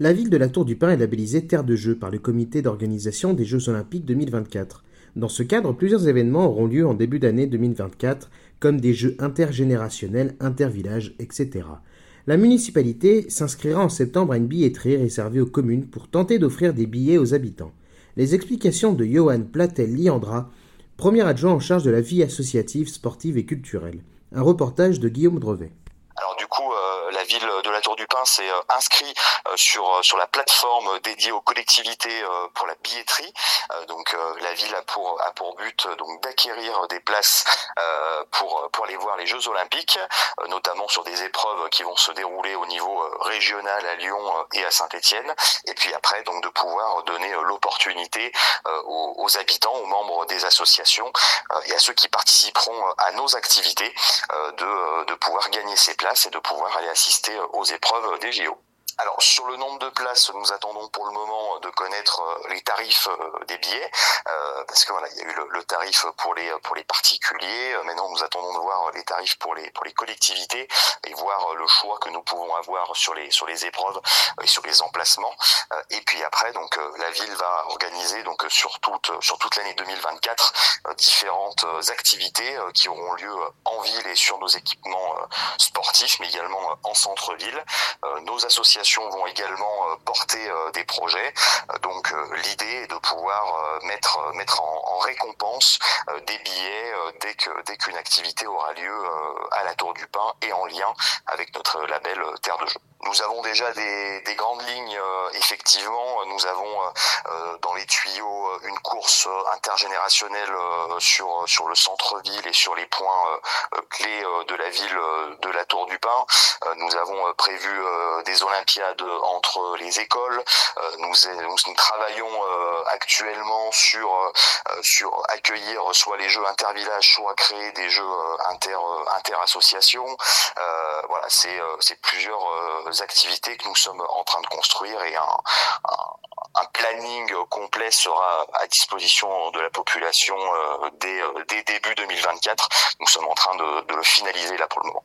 La ville de la Tour du Pin est labellisée Terre de Jeux par le comité d'organisation des Jeux Olympiques 2024. Dans ce cadre, plusieurs événements auront lieu en début d'année 2024, comme des jeux intergénérationnels, intervillages, etc. La municipalité s'inscrira en septembre à une billetterie réservée aux communes pour tenter d'offrir des billets aux habitants. Les explications de Johan Platel-Liandra, premier adjoint en charge de la vie associative, sportive et culturelle. Un reportage de Guillaume Drevet. Alors du coup, euh, la ville de la Tour du Pin s'est euh, inscrit euh, sur sur la plateforme dédiée aux collectivités pour la billetterie. donc la ville a pour a pour but donc d'acquérir des places pour pour aller voir les Jeux Olympiques, notamment sur des épreuves qui vont se dérouler au niveau régional à Lyon et à Saint-Étienne. Et puis après donc de pouvoir donner l'opportunité aux, aux, habitants, aux membres des associations et à ceux qui participeront à nos activités de de pouvoir gagner ces places et de pouvoir aller assister aux épreuves des JO. Alors sur le nombre de places, nous attendons pour le moment de connaître euh, les tarifs euh, des billets, euh, parce que voilà, il y a eu le, tarif pour les pour les particuliers. Maintenant, nous attendons de voir les tarifs pour les pour les collectivités et voir le choix que nous pouvons avoir sur les sur les épreuves et sur les emplacements. Et puis après, donc la ville va organiser donc sur toute sur toute l'année 2024 différentes activités qui auront lieu en ville et sur nos équipements sportifs, mais également en centre-ville. Nos associations vont également euh, porter euh, des projets. Euh, donc l'idée est de pouvoir mettre mettre en, récompense des billets dès que dès qu'une activité aura lieu à la Tour du Pin et en lien avec notre label Terre de Jeu. Nous avons déjà des, des grandes lignes, effectivement. Nous avons dans les tuyaux une course intergénérationnelle sur sur le centre-ville et sur les points clés de la ville de la Tour du Pin. Nous avons prévu des Entre les écoles. Euh, nous, travaillons euh, actuellement sur euh, sur accueillir soit les jeux intervillages, soit créer des jeux inter interassociations. voilà, c'est plusieurs activités que nous sommes en train de construire et un, planning complet sera à disposition de la population dès, début 2024. Nous sommes en train de le finaliser là pour le moment.